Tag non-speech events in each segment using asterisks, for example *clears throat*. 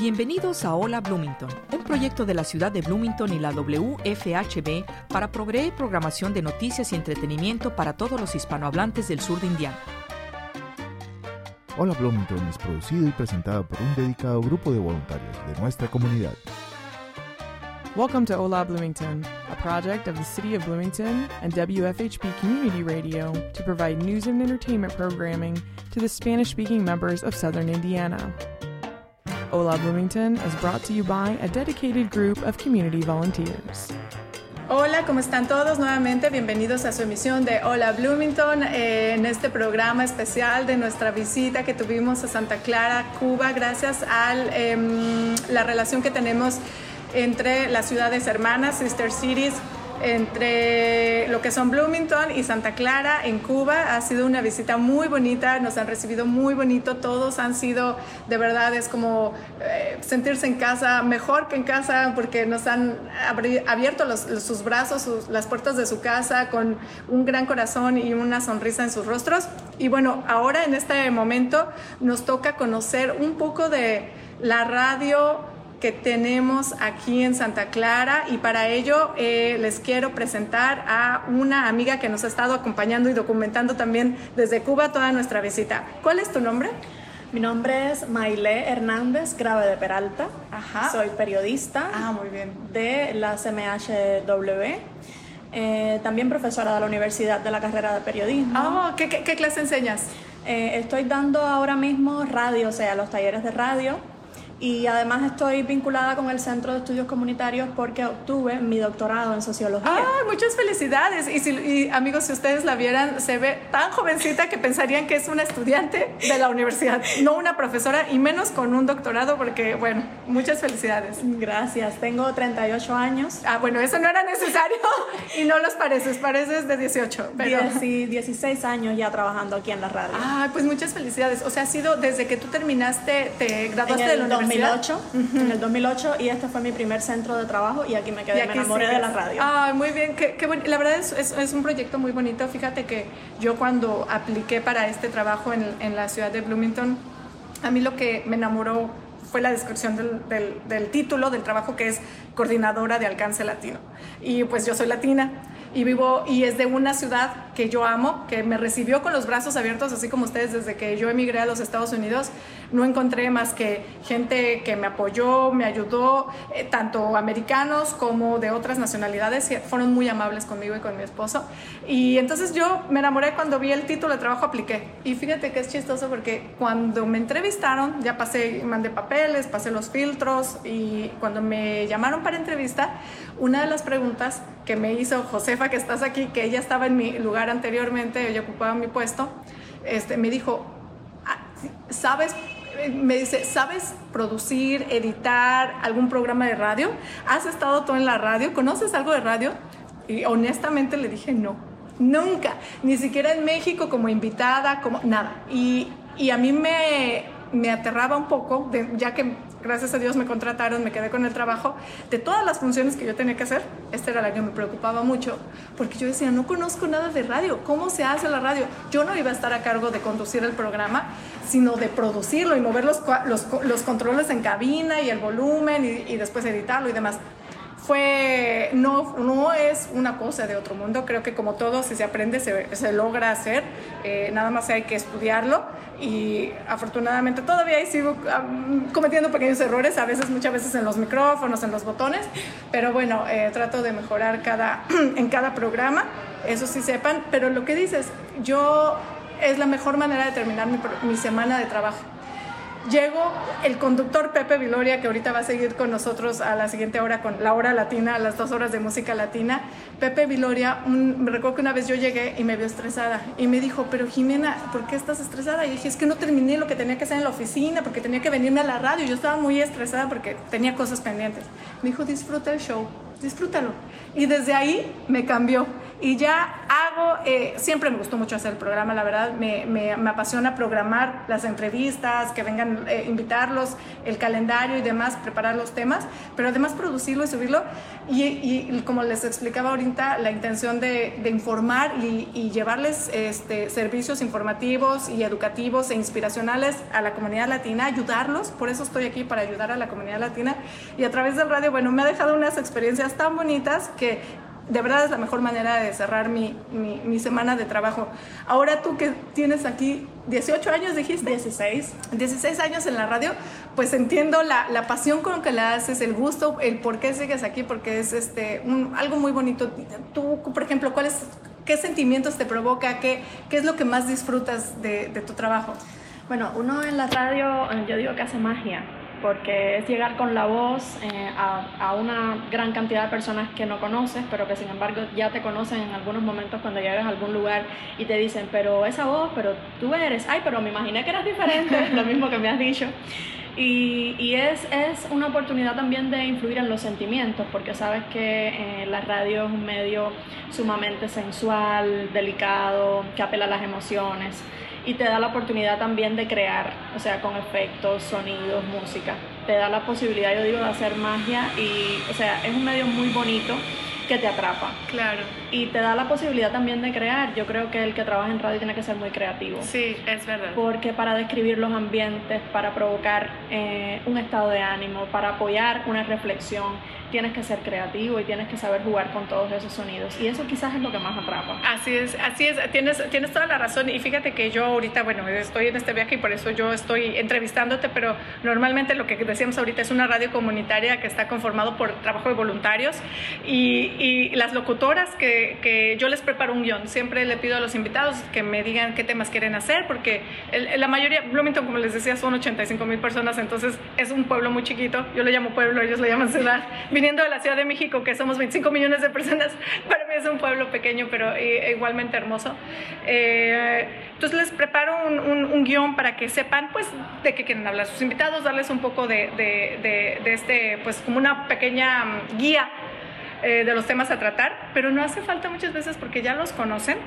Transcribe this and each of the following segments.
Bienvenidos a Hola Bloomington, un proyecto de la ciudad de Bloomington y la WFHB para proveer programación de noticias y entretenimiento para todos los hispanohablantes del sur de Indiana. Hola Bloomington es producido y presentado por un dedicado grupo de voluntarios de nuestra comunidad. Welcome to Hola Bloomington, a project of the City of Bloomington and WFHB Community Radio to provide news and entertainment programming to the Spanish speaking members of southern Indiana. Hola Bloomington is brought to you by a dedicated group of community volunteers. Hola, ¿cómo están todos? Nuevamente bienvenidos a su emisión de Hola Bloomington eh, en este programa especial de nuestra visita que tuvimos a Santa Clara, Cuba, gracias a eh, la relación que tenemos entre las ciudades hermanas, Sister Cities, entre lo que son Bloomington y Santa Clara en Cuba. Ha sido una visita muy bonita, nos han recibido muy bonito, todos han sido, de verdad, es como eh, sentirse en casa, mejor que en casa, porque nos han abierto los, sus brazos, las puertas de su casa con un gran corazón y una sonrisa en sus rostros. Y bueno, ahora en este momento nos toca conocer un poco de la radio que tenemos aquí en Santa Clara y para ello eh, les quiero presentar a una amiga que nos ha estado acompañando y documentando también desde Cuba toda nuestra visita. ¿Cuál es tu nombre? Mi nombre es Maile Hernández Grave de Peralta. Ajá. Soy periodista. Ah, muy bien. De la CMHW. Eh, también profesora de la Universidad de la carrera de periodismo. Ah, ¿qué, qué, clase enseñas? Eh, estoy dando ahora mismo radio, o sea, los talleres de radio y además estoy vinculada con el Centro de Estudios Comunitarios porque obtuve mi doctorado en sociología. ¡Ah, muchas felicidades! Y, si, amigos, si ustedes la vieran, se ve tan jovencita que pensarían que es una estudiante de la universidad, no una profesora y menos con un doctorado porque, bueno, muchas felicidades. Gracias, tengo 38 años. Ah, bueno, eso no era necesario *laughs* y no los pareces, pareces de 18. Pero... 16 años ya trabajando aquí en la radio. Ah, pues muchas felicidades. O sea, ha sido desde que tú terminaste, te graduaste de la universidad. 2008, en el 2008 y este fue mi primer centro de trabajo y aquí me quedé, me enamoré de la radio. Ah, muy bien, qué, qué bueno. La verdad es, es, es, un proyecto muy bonito. Fíjate que yo cuando apliqué para este trabajo en, en la ciudad de Bloomington, a mí lo que me enamoró fue la descripción del, del, del, título del trabajo que es coordinadora de alcance latino. Y pues yo soy latina y vivo y es de una ciudad que yo amo, que me recibió con los brazos abiertos, así como ustedes desde que yo emigré a los Estados Unidos. No encontré más que gente que me apoyó, me ayudó, eh, tanto americanos como de otras nacionalidades, fueron muy amables conmigo y con mi esposo. Y entonces yo me enamoré cuando vi el título de trabajo, apliqué. Y fíjate que es chistoso porque cuando me entrevistaron, ya pasé, mandé papeles, pasé los filtros y cuando me llamaron para entrevista, una de las preguntas que me hizo Josefa, que estás aquí, que ella estaba en mi lugar anteriormente, ella ocupaba mi puesto, este, me dijo, ¿sabes? Me dice, ¿sabes producir, editar algún programa de radio? ¿Has estado tú en la radio? ¿Conoces algo de radio? Y honestamente le dije, no, nunca, ni siquiera en México como invitada, como nada. Y, y a mí me, me aterraba un poco, de, ya que gracias a Dios me contrataron, me quedé con el trabajo, de todas las funciones que yo tenía que hacer, esta era la que me preocupaba mucho, porque yo decía, no conozco nada de radio, ¿cómo se hace la radio? Yo no iba a estar a cargo de conducir el programa, sino de producirlo y mover los, los, los controles en cabina y el volumen y, y después editarlo y demás fue, no, no es una cosa de otro mundo, creo que como todo, si se aprende, se, logra hacer, eh, nada más hay que estudiarlo. Y afortunadamente todavía ahí sigo cometiendo pequeños errores, a veces, muchas veces en los micrófonos, en los botones, pero bueno, eh, trato de mejorar cada, *clears throat* en cada programa, eso sí sepan, pero lo que dices, yo es la mejor manera de terminar mi, mi semana de trabajo Llego el conductor Pepe Viloria, que ahorita va a seguir con nosotros a la siguiente hora con la hora latina, a las dos horas de música latina. Pepe Viloria, me recuerdo que una vez yo llegué y me vio estresada y me dijo, pero Jimena, ¿por qué estás estresada? Y dije, es que no terminé lo que tenía que hacer en la oficina porque tenía que venirme a la radio. Yo estaba muy estresada porque tenía cosas pendientes. Me dijo, disfruta el show, disfrútalo. Y desde ahí me cambió. Y ya hago, eh, siempre me gustó mucho hacer el programa, la verdad, me, me, me apasiona programar las entrevistas, que vengan, eh, invitarlos, el calendario y demás, preparar los temas, pero además producirlo y subirlo. Y, y como les explicaba ahorita, la intención de, de informar y, y, llevarles este, servicios informativos y educativos e inspiracionales a la comunidad latina, ayudarlos, por eso estoy aquí, para ayudar a la comunidad latina. Y a través del radio, bueno, me ha dejado unas experiencias tan bonitas que de verdad es la mejor manera de cerrar mi, mi, mi, semana de trabajo. Ahora tú que tienes aquí 18 años, dijiste. 16. 16 años en la radio, pues entiendo la, la pasión con que la haces, el gusto, el por qué sigues aquí, porque es este, un, algo muy bonito. Tú, por ejemplo, ¿cuáles, ¿qué sentimientos te provoca? ¿Qué, qué es lo que más disfrutas de, de tu trabajo? Bueno, uno en la radio, yo digo que hace magia porque es llegar con la voz eh, a, una gran cantidad de personas que no conoces, pero que sin embargo ya te conocen en algunos momentos cuando llegas a algún lugar y te dicen, pero esa voz, pero tú eres, ay, pero me imaginé que eras diferente, *laughs* lo mismo que me has dicho. Y, y es, es, una oportunidad también de influir en los sentimientos, porque sabes que eh, la radio es un medio sumamente sensual, delicado, que apela a las emociones y te da la oportunidad también de crear, o sea, con efectos, sonidos, música. Te da la posibilidad, yo digo, de hacer magia y, o sea, es un medio muy bonito que te atrapa. Claro. Y te da la posibilidad también de crear. Yo creo que el que trabaja en radio tiene que ser muy creativo. Sí, es verdad. Porque para describir los ambientes, para provocar eh, un estado de ánimo, para apoyar una reflexión, tienes que ser creativo y tienes que saber jugar con todos esos sonidos. Y eso quizás es lo que más atrapa. Así es, así es, tienes, tienes toda la razón. Y fíjate que yo ahorita, bueno, estoy en este viaje y por eso yo estoy entrevistándote, pero normalmente lo que decíamos ahorita es una radio comunitaria que está conformado por trabajo de voluntarios y, y las locutoras que, que, yo les preparo un guion. Siempre le pido a los invitados que me digan qué temas quieren hacer, porque el, la mayoría, Bloomington, como les decía, son 85 mil personas, entonces es un pueblo muy chiquito. Yo lo llamo pueblo, ellos lo llaman ciudad viniendo de la Ciudad de México, que somos 25 millones de personas, *laughs* para mí es un pueblo pequeño, pero igualmente hermoso. Eh, entonces les preparo un, un, un, guion para que sepan, pues, de qué quieren hablar sus invitados, darles un poco de, de, de, de este, pues, como una pequeña guía eh, de los temas a tratar, pero no hace falta muchas veces porque ya los conocen.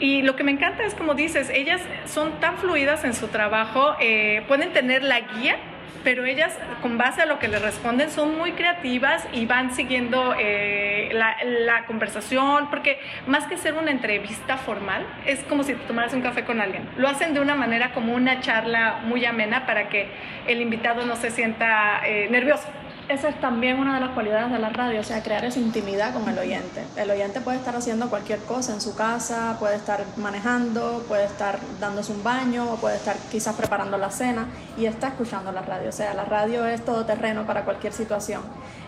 Y lo que me encanta es, como dices, ellas son tan fluidas en su trabajo, eh, pueden tener la guía pero ellas con base a lo que les responden son muy creativas y van siguiendo eh, la, la, conversación, porque más que ser una entrevista formal, es como si tomaras un café con alguien. Lo hacen de una manera como una charla muy amena para que el invitado no se sienta eh, nervioso. Esa es también una de las cualidades de la radio, o sea, crear esa intimidad con el oyente. El oyente puede estar haciendo cualquier cosa en su casa, puede estar manejando, puede estar dándose un baño o puede estar quizás preparando la cena y está escuchando la radio. O sea, la radio es todo terreno para cualquier situación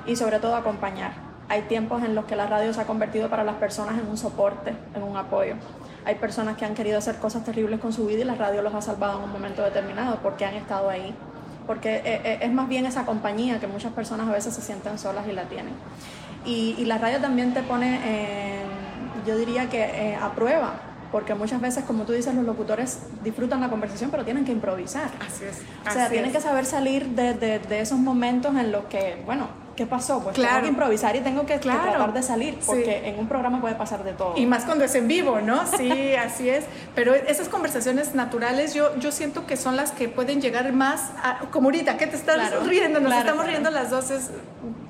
y sobre todo acompañar. Hay tiempos en los que la radio se ha convertido para las personas en un soporte, en un apoyo. Hay personas que han querido hacer cosas terribles con su vida y la radio los ha salvado en un momento determinado porque han estado ahí porque es más bien esa compañía que muchas personas a veces se sienten solas y la tienen. Y, y la radio también te pone, eh, yo diría que eh, a prueba, porque muchas veces, como tú dices, los locutores disfrutan la conversación, pero tienen que improvisar. Así es. O sea, así tienen es. que saber salir de, de, de, esos momentos en los que, bueno, ¿qué pasó? Pues claro. tengo que improvisar y tengo que, claro. que tratar de salir, porque sí. en un programa puede pasar de todo. Y más cuando es en vivo, ¿no? Sí, *laughs* así es. Pero esas conversaciones naturales yo, yo siento que son las que pueden llegar más, a, como ahorita, que te estás claro. riendo, nos estamos riendo las dos, es,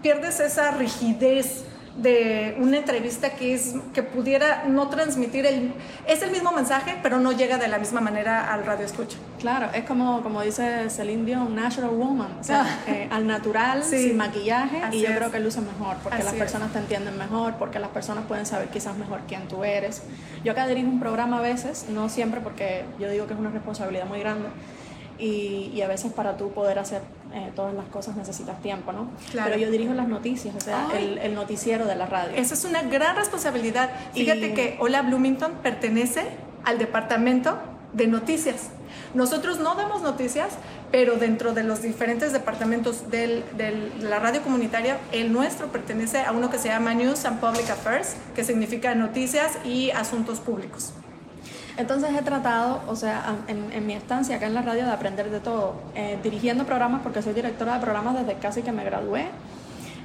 pierdes esa rigidez de una entrevista que es que pudiera no transmitir el es el mismo mensaje pero no llega de la misma manera al radio escucha claro es como como dice Celine Dion natural woman o sea ah. eh, al natural sí. sin maquillaje Así y yo es. creo que luce mejor porque Así las personas es. te entienden mejor porque las personas pueden saber quizás mejor quién tú eres yo acá dirijo un programa a veces no siempre porque yo digo que es una responsabilidad muy grande y, y, a veces para tú poder hacer eh, todas las cosas necesitas tiempo, ¿no? Claro. Pero yo dirijo las noticias, o sea, el, el, noticiero de la radio. Eso es una gran responsabilidad. Fíjate y... que Hola Bloomington pertenece al departamento de noticias. Nosotros no damos noticias, pero dentro de los diferentes departamentos del, del, de la radio comunitaria, el nuestro pertenece a uno que se llama News and Public Affairs, que significa noticias y asuntos públicos. Entonces he tratado, o sea, en, en, mi estancia acá en la radio, de aprender de todo, eh, dirigiendo programas, porque soy directora de programas desde casi que me gradué.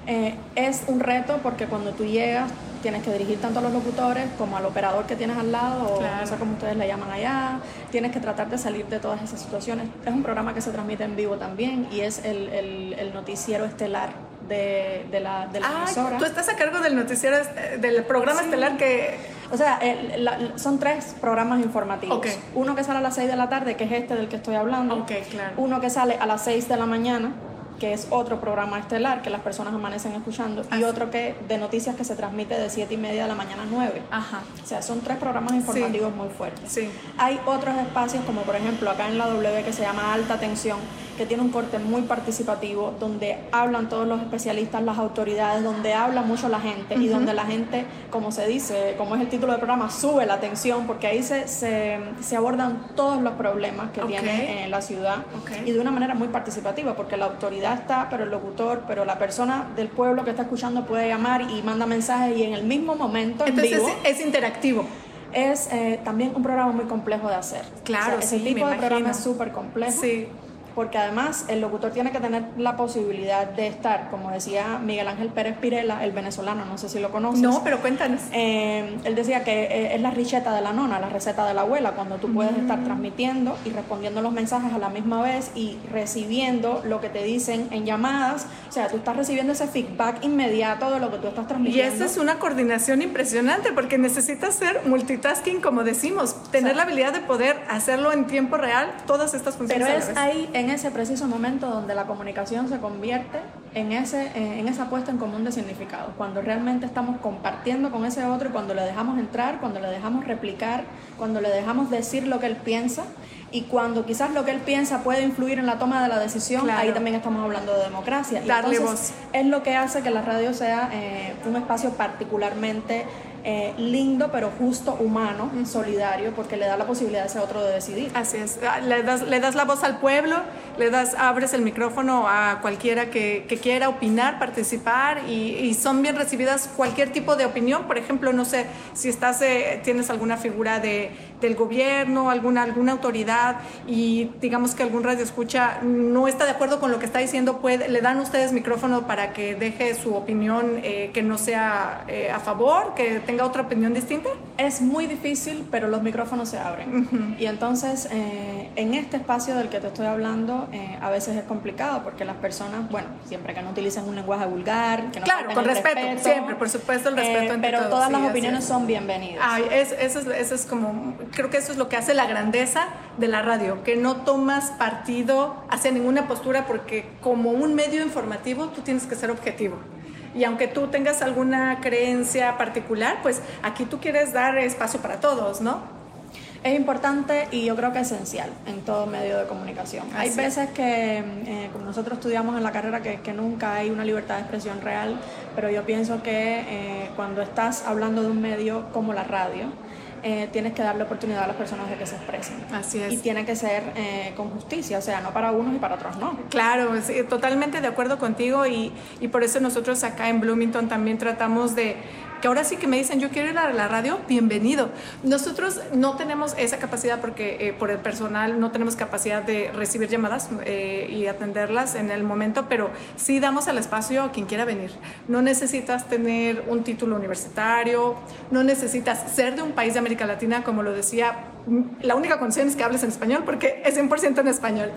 Eh, es un reto porque cuando tú llegas tienes que dirigir tanto a los locutores como al operador que tienes al lado, o no sé cómo ustedes le llaman allá. Tienes que tratar de salir de todas esas situaciones. Es un programa que se transmite en vivo también y es el, el, noticiero estelar de, de, la, de la ah, emisora. Tú estás a cargo del noticiero, del programa estelar que... O sea, son tres programas informativos. Uno que sale a las 6 de la tarde, que es este del que estoy hablando. claro. Uno que sale a las 6 de la mañana, que es otro programa estelar que las personas amanecen escuchando, y otro que de noticias que se transmite de 7 y media de la mañana a 9. Ajá. O sea, son tres programas informativos muy fuertes. Sí. Hay otros espacios, como por ejemplo acá en la W, que se llama Alta Tensión, que tiene un corte muy participativo, donde hablan todos los especialistas, las autoridades, donde habla mucho la gente y donde la gente, como se dice, como es el título del programa, sube la atención, porque ahí se, se, se abordan todos los problemas que tiene en la ciudad y de una manera muy participativa, porque la autoridad está, pero el locutor, pero la persona del pueblo que está escuchando puede llamar y manda mensajes y en el mismo momento, Entonces es, interactivo es eh, también un programa muy complejo de hacer. Claro, ese tipo de programa es súper complejo. Sí porque además el locutor tiene que tener la posibilidad de estar, como decía Miguel Ángel Pérez Pirela, el venezolano, no sé si lo conoces. No, pero cuéntanos. Eh, él decía que eh, es la receta de la nona, la receta de la abuela, cuando tú puedes estar mm. transmitiendo y respondiendo los mensajes a la misma vez y recibiendo lo que te dicen en llamadas. O sea, tú estás recibiendo ese feedback inmediato de lo que tú estás transmitiendo. Y esa es una coordinación impresionante porque necesitas ser multitasking, como decimos, tener la habilidad de poder hacerlo en tiempo real, todas estas funciones. Pero es ahí, en en ese preciso momento donde la comunicación se convierte en, ese, eh, en esa puesta en común de significados, cuando realmente estamos compartiendo con ese otro y cuando le dejamos entrar, cuando le dejamos replicar, cuando le dejamos decir lo que él piensa y cuando quizás lo que él piensa puede influir en la toma de la decisión, ahí también estamos hablando de democracia. Darle voz. Es lo que hace que la radio sea eh, un espacio particularmente eh, lindo, pero justo, humano, solidario, porque le da la posibilidad a ese otro de decidir. Así es, ah, le das, le das la voz al pueblo, le das, abres el micrófono a cualquiera que, que quiera opinar, participar y, y, son bien recibidas cualquier tipo de opinión. Por ejemplo, no sé si estás, eh, tienes alguna figura de, del gobierno, alguna, alguna autoridad y digamos que algún radio escucha no está de acuerdo con lo que está diciendo, puede, le dan ustedes micrófono para que deje su opinión eh, que no sea a favor, que tenga otra opinión distinta? Es muy difícil, pero los micrófonos se abren. Y entonces, eh, en este espacio del que te estoy hablando, eh, a veces es complicado porque las personas, bueno, siempre que no utilicen un lenguaje vulgar, que no Claro, con respeto, siempre, por supuesto, el respeto. Eh, pero todas las opiniones son bienvenidas. Ay, es, eso, es, eso es como, creo que eso es lo que hace la grandeza de la radio, que no tomas partido hacia ninguna postura porque como un medio informativo tú tienes que ser objetivo y aunque tú tengas alguna creencia particular, pues aquí tú quieres dar espacio para todos, ¿no? Es importante y yo creo que esencial en todo medio de comunicación. hay veces que, eh, como nosotros estudiamos en la carrera, que, que, nunca hay una libertad de expresión real, pero yo pienso que eh, cuando estás hablando de un medio como la radio, eh, tienes que darle oportunidad a las personas de que se expresen. Así es. Y tiene que ser eh, con justicia, o sea, no para unos y para otros no. Claro, totalmente de acuerdo contigo y, y por eso nosotros acá en Bloomington también tratamos de que ahora sí que me dicen yo quiero ir a la radio, bienvenido. Nosotros no tenemos esa capacidad porque eh, por el personal no tenemos capacidad de recibir llamadas eh, y atenderlas en el momento, pero sí damos el espacio a quien quiera venir. No necesitas tener un título universitario, no necesitas ser de un país de América Latina, como lo decía, la única condición es que hables en español porque es 100% en español.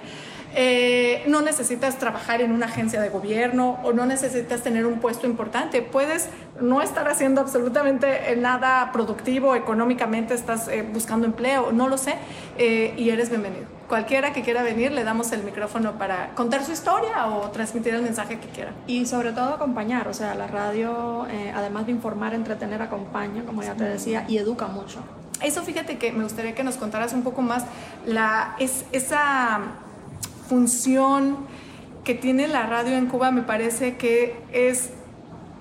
Eh, no necesitas trabajar en una agencia de gobierno o no necesitas tener un puesto importante. Puedes no estar haciendo absolutamente nada productivo económicamente, estás eh, buscando empleo, no lo sé, eh, y eres bienvenido. Cualquiera que quiera venir, le damos el micrófono para contar su historia o transmitir el mensaje que quiera. Y sobre todo acompañar, o sea, la radio, además de informar, entretener, acompaña, como ya te decía, y educa mucho. Eso fíjate que me gustaría que nos contaras un poco más la, es, esa función que tiene la radio en Cuba me parece que es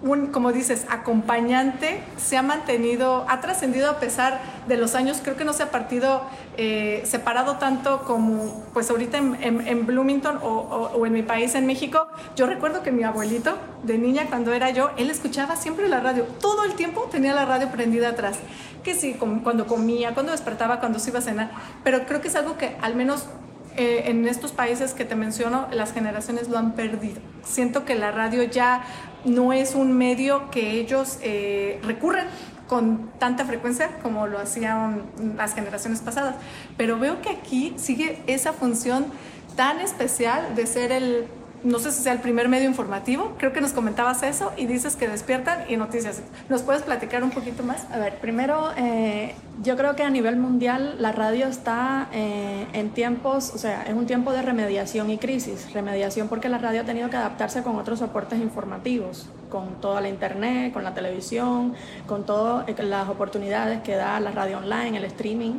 un, como dices, acompañante, se ha mantenido, ha trascendido a pesar de los años, creo que no se ha partido eh, separado tanto como pues ahorita en, Bloomington o, o, en mi país, en México. Yo recuerdo que mi abuelito, de niña, cuando era yo, él escuchaba siempre la radio, todo el tiempo tenía la radio prendida atrás, que sí, cuando comía, cuando despertaba, cuando se iba a cenar, pero creo que es algo que al menos eh, en estos países que te menciono, las generaciones lo han perdido. Siento que la radio ya no es un medio que ellos eh, recurren con tanta frecuencia como lo hacían las generaciones pasadas. Pero veo que aquí sigue esa función tan especial de ser el no sé si sea el primer medio informativo, creo que nos comentabas eso y dices que despiertan y noticias. ¿Nos puedes platicar un poquito más? A ver, primero, eh, yo creo que a nivel mundial la radio está eh, en tiempos, o sea, es un tiempo de remediación y crisis. Remediación porque la radio ha tenido que adaptarse con otros soportes informativos, con toda la internet, con la televisión, con todas eh, las oportunidades que da la radio online, el streaming.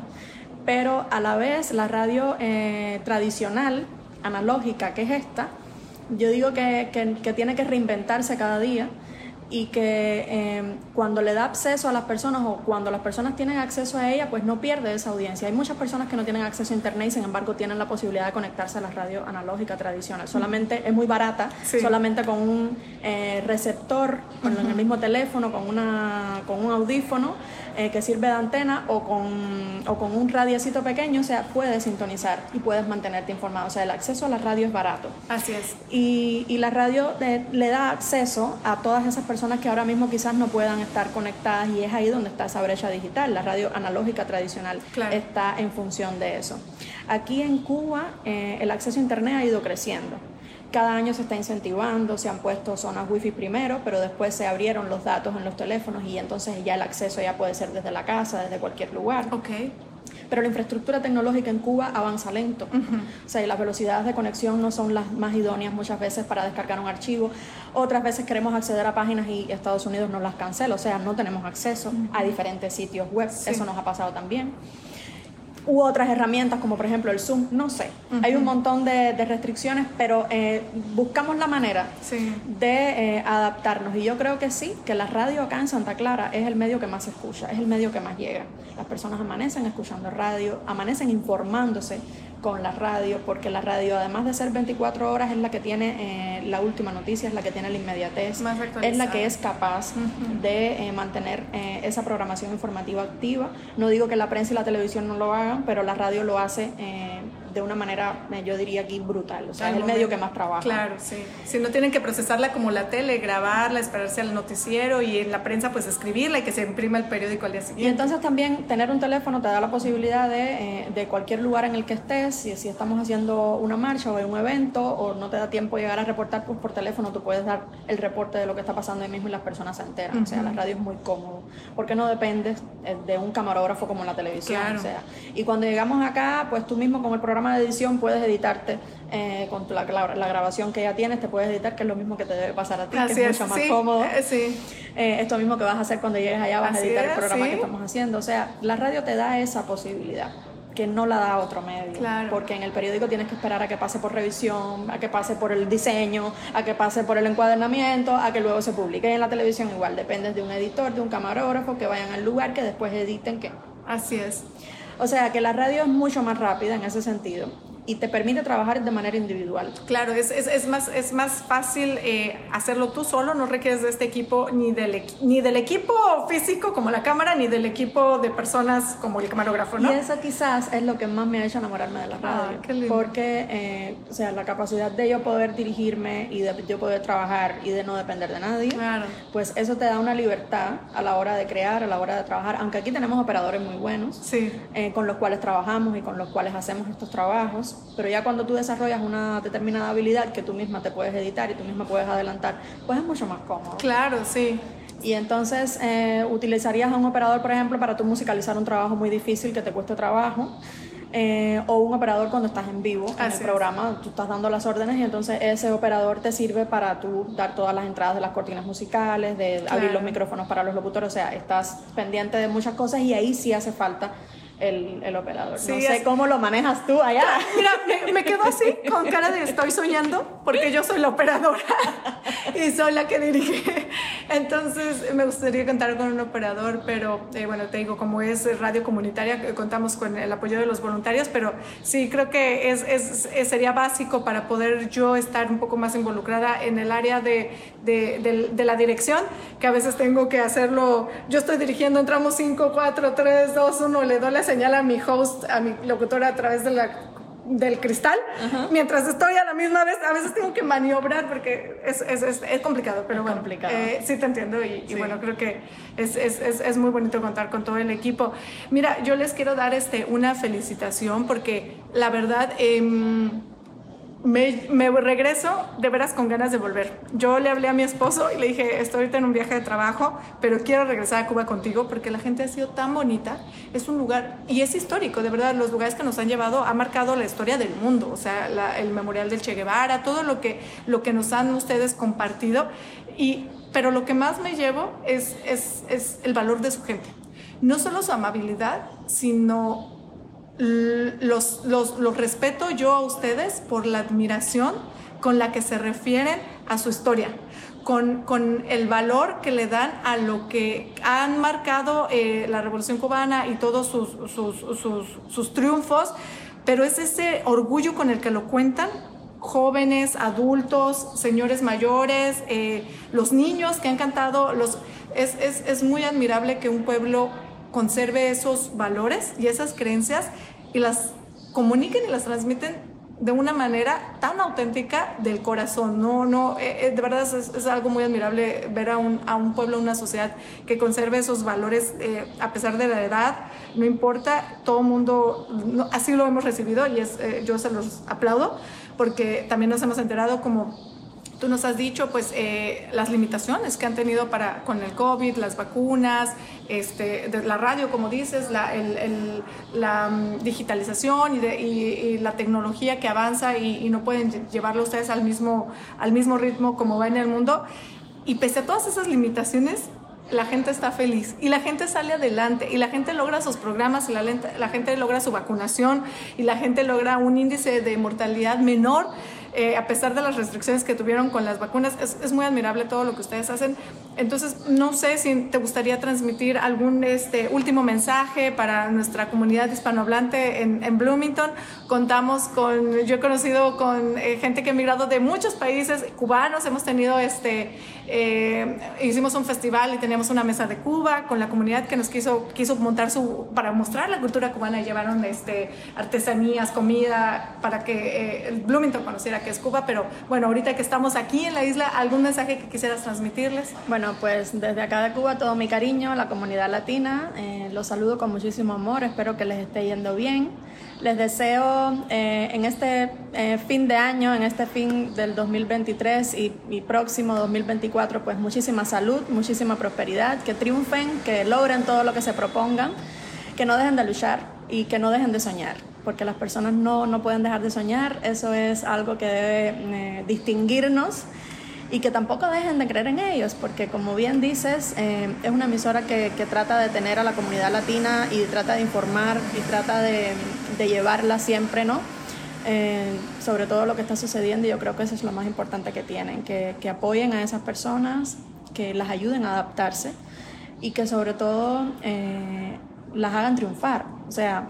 Pero a la vez la radio tradicional, analógica, que es esta, yo digo que, que, tiene que reinventarse cada día y que em, cuando le da acceso a las personas o cuando las personas tienen acceso a ella, pues no pierde esa audiencia. Hay muchas personas que no tienen acceso a Internet y sin embargo tienen la posibilidad de conectarse a la radio analógica tradicional. Solamente es muy barata, solamente con un eh, receptor, con el mismo teléfono, con, una, con un audífono eh, que sirve de antena o con, o con un radiacito pequeño, o sea, puedes sintonizar y puedes mantenerte informado. O sea, el acceso a la radio es barato. Así es. Y, y la radio le da acceso a todas esas personas que ahora mismo quizás no puedan estar conectadas y es ahí donde está esa brecha digital. La radio analógica tradicional está en función de eso. Aquí en Cuba eh, el acceso a Internet ha ido creciendo. Cada año se está incentivando, se han puesto zonas wifi primero, pero después se abrieron los datos en los teléfonos y entonces ya el acceso ya puede ser desde la casa, desde cualquier lugar. Okay. Pero la infraestructura tecnológica en Cuba avanza lento. O sea, y las velocidades de conexión no son las más idóneas muchas veces para descargar un archivo. Otras veces queremos acceder a páginas y Estados Unidos nos las cancela. O sea, no tenemos acceso a diferentes sitios web. Eso nos ha pasado también u otras herramientas como por ejemplo el Zoom, no sé. Hay un montón de, restricciones, pero eh, buscamos la manera de eh, adaptarnos. Y yo creo que sí, que la radio acá en Santa Clara es el medio que más se escucha, es el medio que más llega. Las personas amanecen escuchando radio, amanecen informándose con la radio, porque la radio, además de ser 24 horas, es la que tiene eh, la última noticia, es la que tiene la inmediatez, es la que es capaz de eh, mantener eh, esa programación informativa activa. No digo que la prensa y la televisión no lo hagan, pero la radio lo hace de una manera, yo diría aquí, brutal. O sea, es el medio que más trabaja. Claro, sí. Si no tienen que procesarla como la tele, grabarla, esperarse al noticiero y en la prensa, pues escribirla y que se imprima el periódico al día siguiente. Y entonces también tener un teléfono te da la posibilidad de, eh, de cualquier lugar en el que estés, si, si estamos haciendo una marcha o un evento o no te da tiempo llegar a reportar, pues por teléfono tú puedes dar el reporte de lo que está pasando ahí mismo y las personas se enteran. O sea, la radio es muy cómodo porque no dependes eh, de un camarógrafo como la televisión. O sea, y cuando llegamos acá, pues tú mismo con el programa de edición puedes editarte eh, con la, la, grabación que ya tienes, te puedes editar, que es lo mismo que te debe pasar a ti, que es, mucho más cómodo. Eh, sí. Eh, esto mismo que vas a hacer cuando llegues allá, vas a editar el programa que estamos haciendo. O sea, la radio te da esa posibilidad que no la da otro medio. Porque en el periódico tienes que esperar a que pase por revisión, a que pase por el diseño, a que pase por el encuadernamiento, a que luego se publique. Y en la televisión igual, dependes de un editor, de un camarógrafo, que vayan al lugar, que después editen que... Así es. O sea que la radio es mucho más rápida en ese sentido y te permite trabajar de manera individual. Claro, es, es, es más, es más fácil eh, hacerlo tú solo, no requieres de este equipo ni del, ni del equipo físico como la cámara, ni del equipo de personas como el camarógrafo, ¿no? Y eso quizás es lo que más me ha hecho enamorarme de la ah, radio, porque, eh, o sea, la capacidad de yo poder dirigirme y de yo poder trabajar y de no depender de nadie, claro. pues eso te da una libertad a la hora de crear, a la hora de trabajar, aunque aquí tenemos operadores muy buenos, sí. Eh, con los cuales trabajamos y con los cuales hacemos estos trabajos, pero ya cuando tú desarrollas una determinada habilidad que tú misma te puedes editar y tú misma puedes adelantar, pues es mucho más cómodo. Claro, sí. Y entonces eh, utilizarías a un operador, por ejemplo, para tú musicalizar un trabajo muy difícil que te cueste trabajo. Eh, o un operador cuando estás en vivo en el programa, tú estás dando las órdenes y entonces ese operador te sirve para tú dar todas las entradas de las cortinas musicales, de abrir los micrófonos para los locutores, o sea, estás pendiente de muchas cosas y ahí sí hace falta el, el operador. no sé cómo lo manejas tú allá. *laughs* Mira, me, quedo así con cara de estoy soñando porque yo soy la operadora *laughs* y soy la que dirige. Entonces me gustaría contar con un operador, pero eh, bueno, te digo, como es radio comunitaria, contamos con el apoyo de los voluntarios, pero sí creo que es, es, sería básico para poder yo estar un poco más involucrada en el área de, de, de, la dirección, que a veces tengo que hacerlo, yo estoy dirigiendo, entramos 5, 4, 3, 2, 1, le doy la señala a mi host, a mi locutora a través de la del cristal, mientras estoy a la misma vez, a veces tengo que maniobrar porque es, es, es, complicado, pero bueno, complicado. Eh, sí te entiendo y, bueno, creo que es, muy bonito contar con todo el equipo. Mira, yo les quiero dar este, una felicitación porque la verdad... Eh, me, regreso de veras con ganas de volver. Yo le hablé a mi esposo y le dije, estoy ahorita en un viaje de trabajo, pero quiero regresar a Cuba contigo porque la gente ha sido tan bonita. Es un lugar, y es histórico, de verdad, los lugares que nos han llevado ha marcado la historia del mundo, o sea, el memorial del Che Guevara, todo lo que, lo que nos han ustedes compartido. Y, pero lo que más me llevo es, es, es el valor de su gente. No solo su amabilidad, sino los, los, los respeto yo a ustedes por la admiración con la que se refieren a su historia. Con, con, el valor que le dan a lo que han marcado eh, la Revolución Cubana y todos sus, sus, sus, sus, triunfos, pero es ese orgullo con el que lo cuentan jóvenes, adultos, señores mayores, eh, los niños que han cantado, los, es, es, es muy admirable que un pueblo conserve esos valores y esas creencias y las comuniquen y las transmiten de una manera tan auténtica del corazón. No, no, eh, eh, de verdad es, algo muy admirable ver a un, a un, pueblo, una sociedad que conserve esos valores eh, a pesar de la edad. No importa, todo el mundo así lo hemos recibido y es, yo se los aplaudo porque también nos hemos enterado como Tú nos has dicho pues eh, las limitaciones que han tenido para, con el COVID, las vacunas, este, la radio, como dices, la, mm, digitalización y, la tecnología que avanza y, no pueden llevarlo ustedes al mismo, al mismo ritmo como va en el mundo. Y pese a todas esas limitaciones, la gente está feliz y la gente sale adelante y la gente logra sus programas y la, la gente logra su vacunación y la gente logra un índice de mortalidad menor eh, a pesar de las restricciones que tuvieron con las vacunas. Es, muy admirable todo lo que ustedes hacen. Entonces, no sé si te gustaría transmitir algún este, último mensaje para nuestra comunidad hispanohablante en, Bloomington. Contamos con, yo he conocido con eh, gente que ha emigrado de muchos países cubanos, hemos tenido este eh, hicimos un festival y teníamos una mesa de Cuba con la comunidad que nos quiso, quiso montar su, para mostrar la cultura cubana y llevaron este, artesanías, comida, para que Bloomington conociera que es Cuba. Pero bueno, ahorita que estamos aquí en la isla, ¿algún mensaje que quisieras transmitirles? Bueno, pues desde acá de Cuba todo mi cariño a la comunidad latina. Eh, los saludo con muchísimo amor, espero que les esté yendo bien. Les deseo eh, en este eh, fin de año, en este fin del 2023 y, y, próximo 2024, pues muchísima salud, muchísima prosperidad, que triunfen, que logren todo lo que se propongan, que no dejen de luchar y que no dejen de soñar, porque las personas no, no pueden dejar de soñar, eso es algo que debe eh, distinguirnos y que tampoco dejen de creer en ellos, porque como bien dices, eh, es una emisora que, que, trata de tener a la comunidad latina y trata de informar y trata de, de llevarla siempre, ¿no? Eh, sobre todo lo que está sucediendo y yo creo que eso es lo más importante que tienen, que, que apoyen a esas personas, que las ayuden a adaptarse y que sobre todo eh, las hagan triunfar, o sea,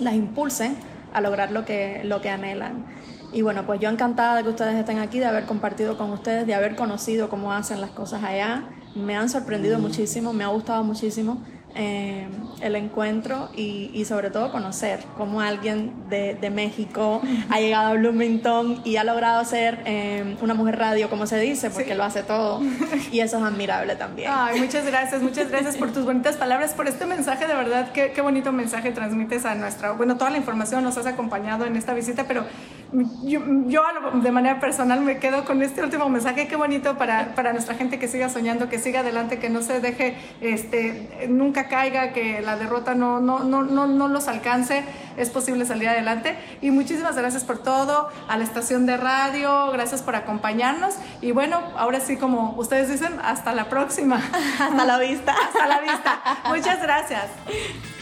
las impulsen a lograr lo que, lo que anhelan. Y bueno, pues yo encantada de que ustedes estén aquí, de haber compartido con ustedes, de haber conocido cómo hacen las cosas allá. Me han sorprendido mm. muchísimo, me ha gustado muchísimo. Eh, el encuentro y, y, sobre todo conocer cómo alguien de, de, México ha llegado a Bloomington y ha logrado ser eh, una mujer radio, como se dice, porque lo hace todo. *laughs* Y eso es admirable también. Ay, muchas gracias, muchas gracias por tus bonitas palabras, por este mensaje, de verdad, qué, qué bonito mensaje transmites a nuestra, bueno, toda la información nos has acompañado en esta visita, pero yo, yo de manera personal me quedo con este último mensaje, qué bonito para, para nuestra gente que siga soñando, que siga adelante, que no se deje este, nunca caiga, que la derrota no, no, no, no, no los alcance, es posible salir adelante. Y muchísimas gracias por todo, a la estación de radio, gracias por acompañarnos. Y bueno, ahora sí, como ustedes dicen, hasta la próxima. *laughs* hasta la vista. hasta la vista. Muchas gracias.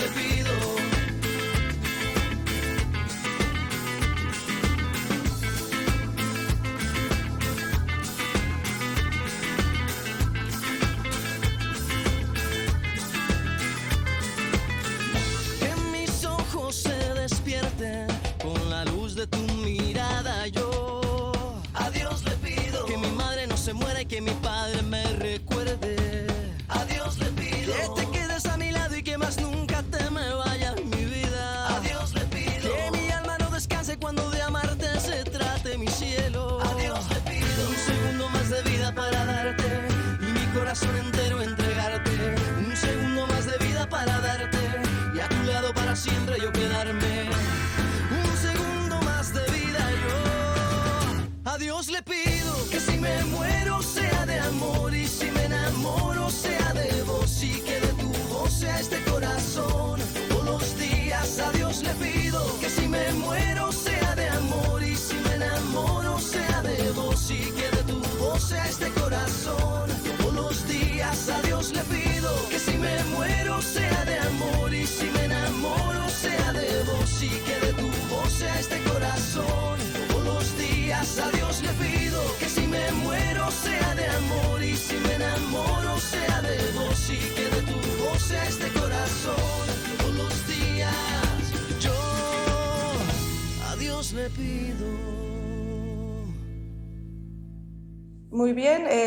A Dios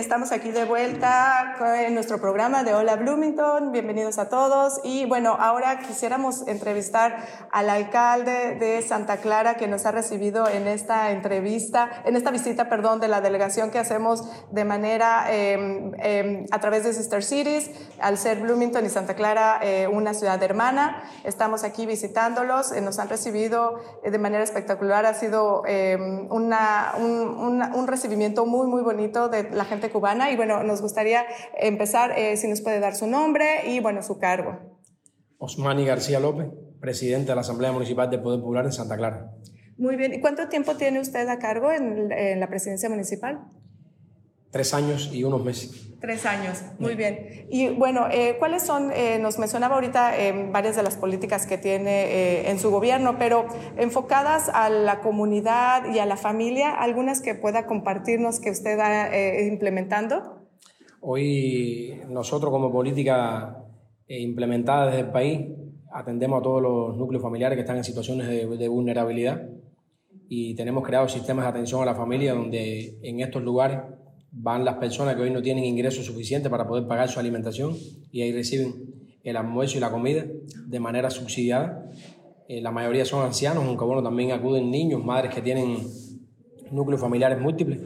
estamos aquí de vuelta en nuestro programa de Hola Bloomington. Bienvenidos a todos. Y bueno, ahora quisiéramos entrevistar al alcalde de Santa Clara que nos ha recibido en esta entrevista, en esta visita, perdón, de la delegación que hacemos de manera eh, eh, a través de Sister Cities, al ser Bloomington y Santa Clara eh, una ciudad hermana. Estamos aquí visitándolos, eh, nos han recibido eh, de manera espectacular. Ha sido eh, una, un, un recibimiento muy, muy bonito de la gente cubana y bueno, nos gustaría empezar eh, si nos puede dar su nombre y bueno, su cargo. Osmani García López, presidente de la Asamblea Municipal del Poder Popular de Santa Clara. Muy bien, ¿y cuánto tiempo tiene usted a cargo en, en la presidencia municipal? Tres años y unos meses. Tres años, muy bien. Y bueno, eh, ¿cuáles son, eh, nos mencionaba ahorita eh, varias de las políticas que tiene en su gobierno, pero enfocadas a la comunidad y a la familia, algunas que pueda compartirnos que usted va implementando? Hoy nosotros como política implementada desde el país atendemos a todos los núcleos familiares que están en situaciones de, de vulnerabilidad y tenemos creado sistemas de atención a la familia donde en estos lugares van las personas que hoy no tienen ingresos suficientes para poder pagar su alimentación y ahí reciben el almuerzo y la comida de manera subsidiada. Eh, la mayoría son ancianos, aunque bueno, también acuden niños, madres que tienen núcleos familiares múltiples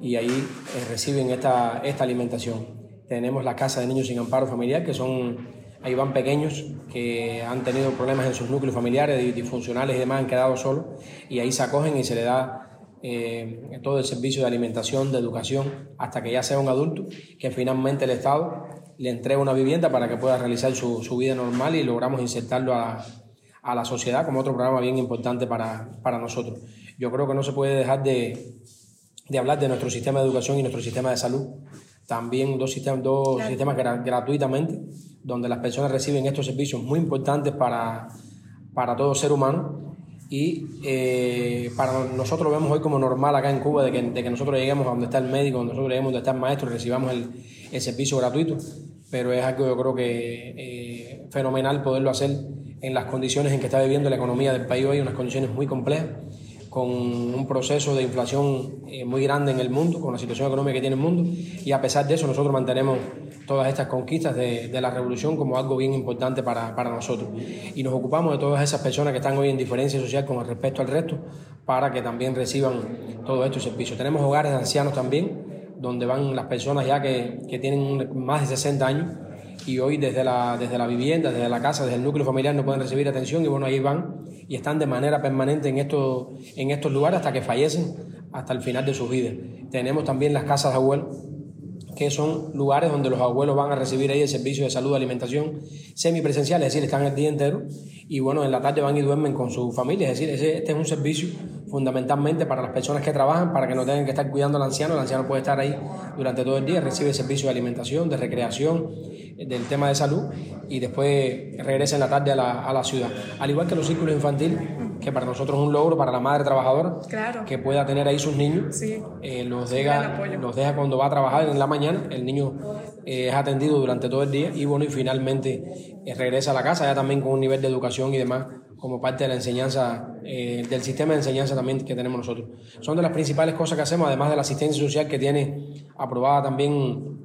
y ahí eh, reciben esta, esta alimentación. Tenemos la casa de niños sin amparo familiar, que son, ahí van pequeños que han tenido problemas en sus núcleos familiares, disfuncionales y demás, han quedado solos y ahí se acogen y se les da eh, todo el servicio de alimentación, de educación, hasta que ya sea un adulto, que finalmente el Estado le entrega una vivienda para que pueda realizar su, su vida normal y logramos insertarlo a, a, la sociedad como otro programa bien importante para, para nosotros. Yo creo que no se puede dejar de, de, hablar de nuestro sistema de educación y nuestro sistema de salud. También dos sistemas, dos claro. sistemas gra gratuitamente, donde las personas reciben estos servicios muy importantes para, para todo ser humano y eh, para nosotros lo vemos hoy como normal acá en Cuba de que, de que, nosotros lleguemos a donde está el médico, donde nosotros lleguemos a donde está el maestro y recibamos el, el servicio gratuito. pero es algo yo creo que eh, fenomenal poderlo hacer en las condiciones en que está viviendo la economía del país hoy, unas condiciones muy complejas, con un proceso de inflación eh, muy grande en el mundo, con la situación económica que tiene el mundo, y a pesar de eso nosotros mantenemos todas estas conquistas de, de la revolución como algo bien importante para, para, nosotros. Y nos ocupamos de todas esas personas que están hoy en diferencia social con respecto al resto, para que también reciban todos estos servicios. Tenemos hogares de ancianos también, donde van las personas ya que, que tienen más de 60 años y hoy desde la, desde la vivienda, desde la casa, desde el núcleo familiar no pueden recibir atención y bueno, ahí van y están de manera permanente en estos, en estos lugares hasta que fallecen, hasta el final de sus vidas. Tenemos también las casas de abuelos, que son lugares donde los abuelos van a recibir ahí el servicio de salud, alimentación semipresencial, es decir, están el día entero y bueno, en la tarde van y duermen con su familia, es decir, este es un servicio fundamentalmente para las personas que trabajan, para que no tengan que estar cuidando al anciano, el anciano puede estar ahí durante todo el día, recibe servicio de alimentación, de recreación, del tema de salud y después regresa en la tarde a la, a la ciudad. Al igual que los círculos infantiles, que para nosotros es un logro, para la madre trabajadora, claro. que pueda tener ahí sus niños, sí. eh, los, deja, los deja cuando va a trabajar en la mañana, el niño eh, es atendido durante todo el día y bueno, y finalmente eh, regresa a la casa ya también con un nivel de educación y demás como parte de la enseñanza, eh, del sistema de enseñanza también que tenemos nosotros. Son de las principales cosas que hacemos, además de la asistencia social que tiene aprobada también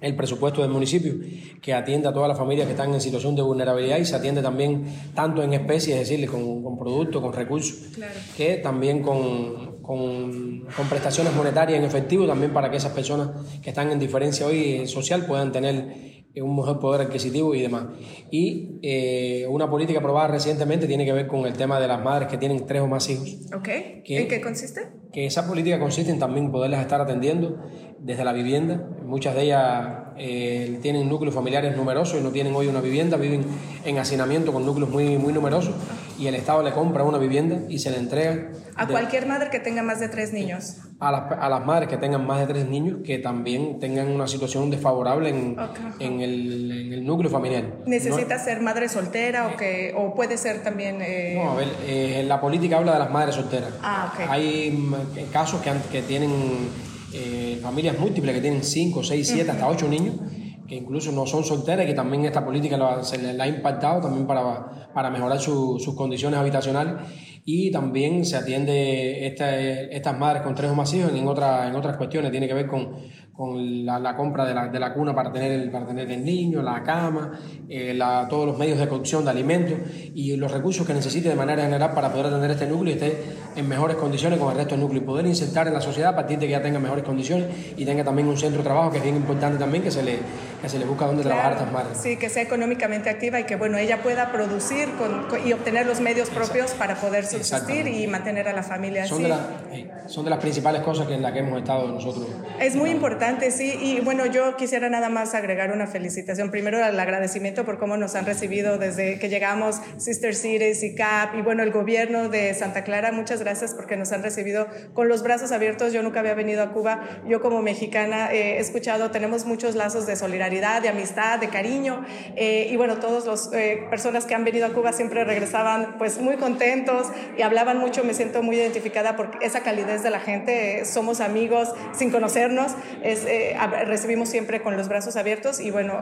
el presupuesto del municipio, que atiende a todas las familias que están en situación de vulnerabilidad y se atiende también tanto en especie, es decir, con, con productos, con recursos, claro. que también con, con, con, prestaciones monetarias en efectivo, también para que esas personas que están en diferencia hoy social puedan tener un mejor poder adquisitivo y demás. Y eh, una política aprobada recientemente tiene que ver con el tema de las madres que tienen tres o más hijos. Okay. Que, ¿En qué consiste? Que esa política consiste en también poderlas estar atendiendo desde la vivienda. Muchas de ellas eh, tienen núcleos familiares numerosos y no tienen hoy una vivienda, viven en hacinamiento con núcleos muy, muy numerosos y el Estado le compra una vivienda y se le entrega. A de, cualquier madre que tenga más de tres niños. A las, a las, madres que tengan más de tres niños que también tengan una situación desfavorable en, okay. en, el, en el, núcleo familiar. ¿Necesita ¿no? ser madre soltera o, que, o puede ser también.? Eh... No, a ver, eh, la política habla de las madres solteras. Ah, ok. Hay casos que, han, que tienen eh, familias múltiples que tienen 5, 6, 7, uh -huh. hasta 8 niños que incluso no son solteras y que también esta política lo, se le, le, ha impactado también para, para mejorar su, sus condiciones habitacionales y también se atiende esta, estas madres con tres o más hijos en, otra, en otras cuestiones, tiene que ver con, con la, compra de la, de la cuna para tener, el, para tener el niño, la cama, eh, la, todos los medios de cocción de alimentos y los recursos que necesite de manera general para poder atender este núcleo y esté en mejores condiciones con el resto del núcleo. Y poder insertar en la sociedad a partir de que ya tenga mejores condiciones y tenga también un centro de trabajo que es bien importante también que se le, que se le busca dónde claro, trabajar a estas madres. Sí, que sea económicamente activa y que bueno, ella pueda producir con, con, y obtener los medios propios Exacto. para poder subsistir y mantener a la familia son así. De la, eh, son de las principales cosas que en las que hemos estado nosotros. Es muy importante, sí, y bueno, yo quisiera nada más agregar una felicitación. Primero, el agradecimiento por cómo nos han recibido desde que llegamos Sister Cities y CAP, y bueno, el gobierno de Santa Clara, muchas gracias porque nos han recibido con los brazos abiertos. Yo nunca había venido a Cuba, yo como mexicana eh, he escuchado, tenemos muchos lazos de solidaridad, de amistad, de cariño, eh, y bueno, todas las eh, personas que han venido a Cuba siempre regresaban pues muy contentos y hablaban mucho, me siento muy identificada por esa calidez de la gente, somos amigos sin conocernos, es, eh, recibimos siempre con los brazos abiertos y bueno,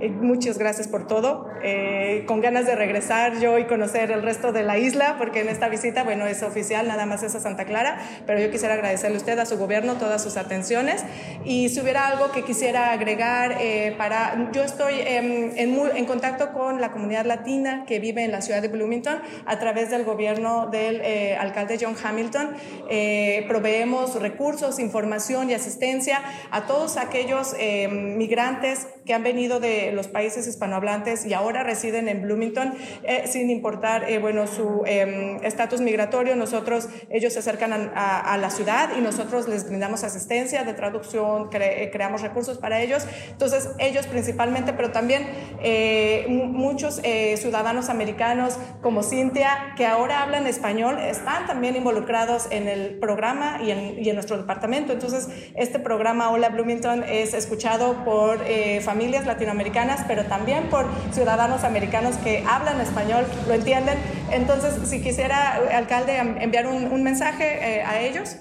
eh, muchas gracias por todo, eh, con ganas de regresar yo y conocer el resto de la isla, porque en esta visita, bueno, es oficial, nada más es a Santa Clara, pero yo quisiera agradecerle a usted, a su gobierno, todas sus atenciones. Y si hubiera algo que quisiera agregar eh, para, yo estoy en, en, en, contacto con la comunidad latina que vive en la ciudad de Bloomington a través del gobierno del eh, alcalde John Hamilton, eh, proveemos recursos, información y asistencia a todos aquellos eh, migrantes que han venido de los países hispanohablantes y ahora residen en Bloomington, eh, sin importar eh, bueno, su estatus migratorio. Nosotros, ellos se acercan a, a, a, la ciudad y nosotros les brindamos asistencia de traducción, cre creamos recursos para ellos. Entonces, ellos principalmente, pero también eh, muchos ciudadanos americanos como Cintia, que ahora hablan español, están también involucrados en el programa y en, y en nuestro departamento. Entonces, este programa Hola Bloomington es escuchado por eh, familias latinoamericanas, pero también por ciudadanos americanos que hablan español, lo entienden. Entonces, si quisiera, alcalde, enviar un, un mensaje eh, a ellos.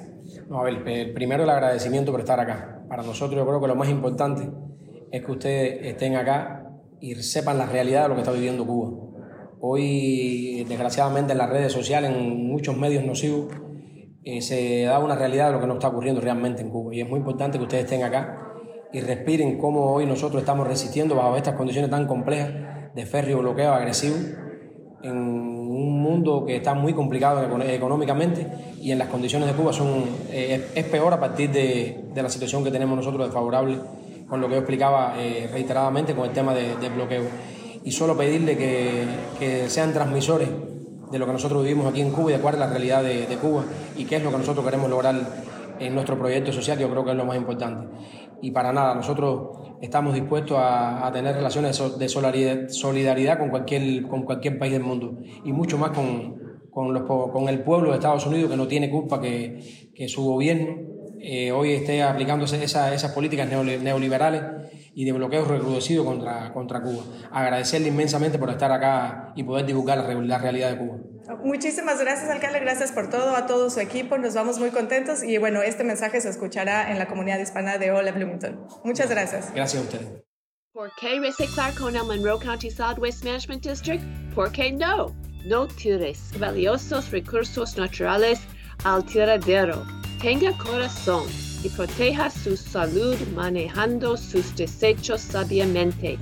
No, a ver, primero el agradecimiento por estar acá. Para nosotros yo creo que lo más importante es que ustedes estén acá y sepan la realidad de lo que está viviendo Cuba. Hoy, desgraciadamente, en las redes sociales, en muchos medios nocivos, eh, se da una realidad de lo que nos está ocurriendo realmente en Cuba. Y es muy importante que ustedes estén acá y respiren cómo hoy nosotros estamos resistiendo bajo estas condiciones tan complejas de férreo bloqueo agresivo en un mundo que está muy complicado económicamente y en las condiciones de Cuba son, eh, es peor a partir de, de, la situación que tenemos nosotros desfavorable con lo que yo explicaba eh, reiteradamente con el tema de, bloqueo. Y solo pedirle que, que, sean transmisores de lo que nosotros vivimos aquí en Cuba y de cuál es la realidad de, Cuba y qué es lo que nosotros queremos lograr en nuestro proyecto social, yo creo que es lo más importante. Y para nada, nosotros estamos dispuestos a, tener relaciones de solidaridad con cualquier, con cualquier país del mundo y mucho más con, con el pueblo de Estados Unidos que no tiene culpa que, que su gobierno eh, hoy esté aplicando esa, esas políticas neoliberales y de bloqueo recrudecido contra, contra Cuba. Agradecerle inmensamente por estar acá y poder divulgar la, la realidad de Cuba. Muchísimas gracias, alcalde. Gracias por todo, a todo su equipo. Nos vamos muy contentos y bueno, este mensaje se escuchará en la comunidad hispana de Hola Bloomington. Muchas gracias. Gracias a ustedes. ¿Por qué reciclar con el Monroe County Solid Waste Management District? ¿Por qué no? No tires valiosos recursos naturales al tiradero tenga corazón y proteja su salud manejando sus desechos sabiamente,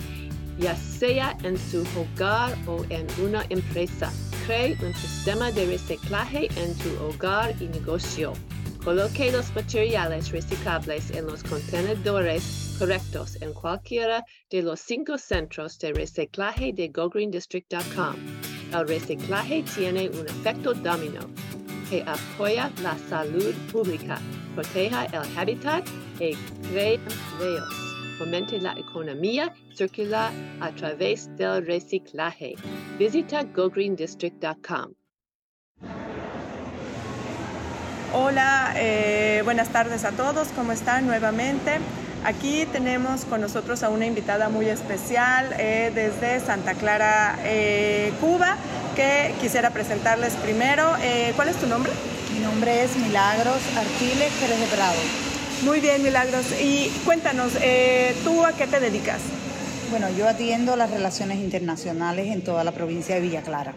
ya sea en su hogar o en una empresa. Cree un sistema de reciclaje en tu hogar y negocio. Coloque los materiales reciclables en los contenedores correctos en cualquiera de los cinco centros de reciclaje de GoGreenDistrict.com. El reciclaje tiene un efecto domino que apoya la salud pública, proteja el hábitat y crea empleos, fomente la economía circular a través del reciclaje. Visita gogreendistrict.com. Hola, eh, buenas tardes a todos, ¿cómo están nuevamente? Aquí tenemos con nosotros a una invitada muy especial eh, desde Santa Clara, eh, Cuba, que quisiera presentarles primero. Eh, ¿Cuál es tu nombre? Mi nombre es Milagros Artiles Pérez de Prado. Muy bien, Milagros. Y cuéntanos, ¿tú a qué te dedicas? Bueno, yo atiendo las relaciones internacionales en toda la provincia de Villa Clara.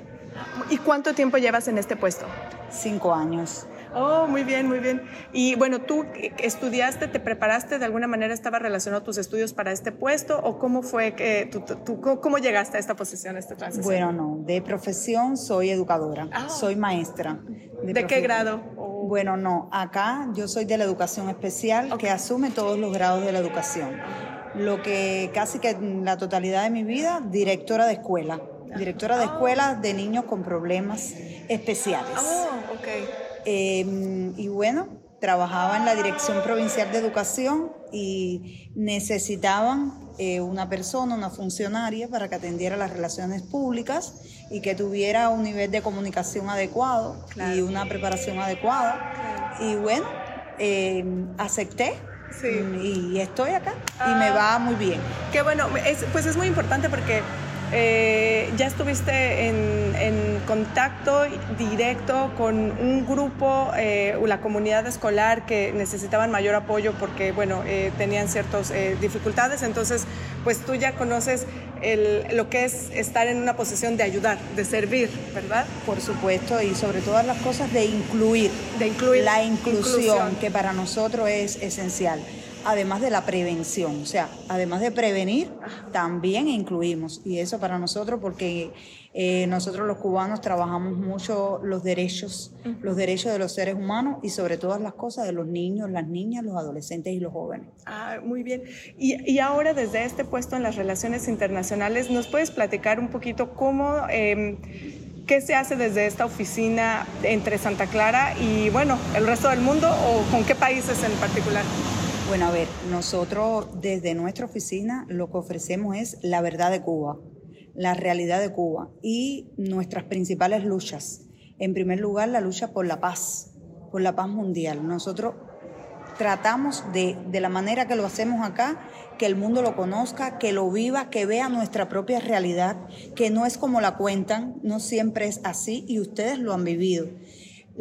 ¿Y cuánto tiempo llevas en este puesto? Cinco años. Oh, muy bien, muy bien. Y bueno, ¿tú estudiaste, te preparaste de alguna manera, estaba relacionado tus estudios para este puesto o cómo fue que tú, cómo llegaste a esta posición, a esta transición? Bueno, no, de profesión soy educadora, ah. soy maestra. ¿De, qué grado? Bueno, no, acá yo soy de la educación especial que asume todos los grados de la educación. Lo que casi que la totalidad de mi vida, directora de escuela. Directora de ah. escuela de niños con problemas especiales. Oh, okay. Em, y bueno, trabajaba en la Dirección Provincial de Educación y necesitaban eh, una persona, una funcionaria para que atendiera las relaciones públicas y que tuviera un nivel de comunicación adecuado y una preparación adecuada. Y bueno, em, acepté y estoy acá y me ah. va muy bien. Qué bueno, pues es muy importante porque eh, ya estuviste en, contacto directo con un grupo, eh, la comunidad escolar que necesitaban mayor apoyo porque, bueno, eh, tenían ciertas dificultades. Entonces, pues tú ya conoces lo que es estar en una posición de ayudar, de servir, ¿verdad? Por supuesto, y sobre todas las cosas de incluir. De incluir. La inclusión. que para nosotros es esencial además de la prevención. O sea, además de prevenir, también incluimos. Y eso para nosotros, porque eh, nosotros los cubanos trabajamos mucho los derechos, los derechos de los seres humanos y sobre todas las cosas de los niños, las niñas, los adolescentes y los jóvenes. Ah, muy bien. Y, ahora desde este puesto en las relaciones internacionales, ¿nos puedes platicar un poquito cómo... Em, ¿Qué se hace desde esta oficina entre Santa Clara y, bueno, el resto del mundo o con qué países en particular? Bueno, a ver, nosotros desde nuestra oficina lo que ofrecemos es la verdad de Cuba, la realidad de Cuba y nuestras principales luchas. En primer lugar, la lucha por la paz, por la paz mundial. Nosotros tratamos de, de la manera que lo hacemos acá, que el mundo lo conozca, que lo viva, que vea nuestra propia realidad, que no es como la cuentan, no siempre es así y ustedes lo han vivido.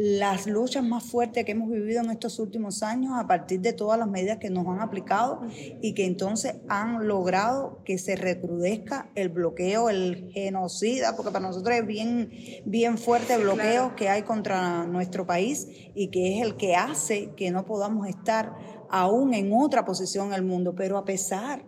Las luchas más fuertes que hemos vivido en estos últimos años a partir de todas las medidas que nos han aplicado y que entonces han logrado que se recrudezca el bloqueo, el genocida, porque para nosotros es bien, bien fuerte el bloqueo que hay contra nuestro país y que es el que hace que no podamos estar aún en otra posición en el mundo, pero a pesar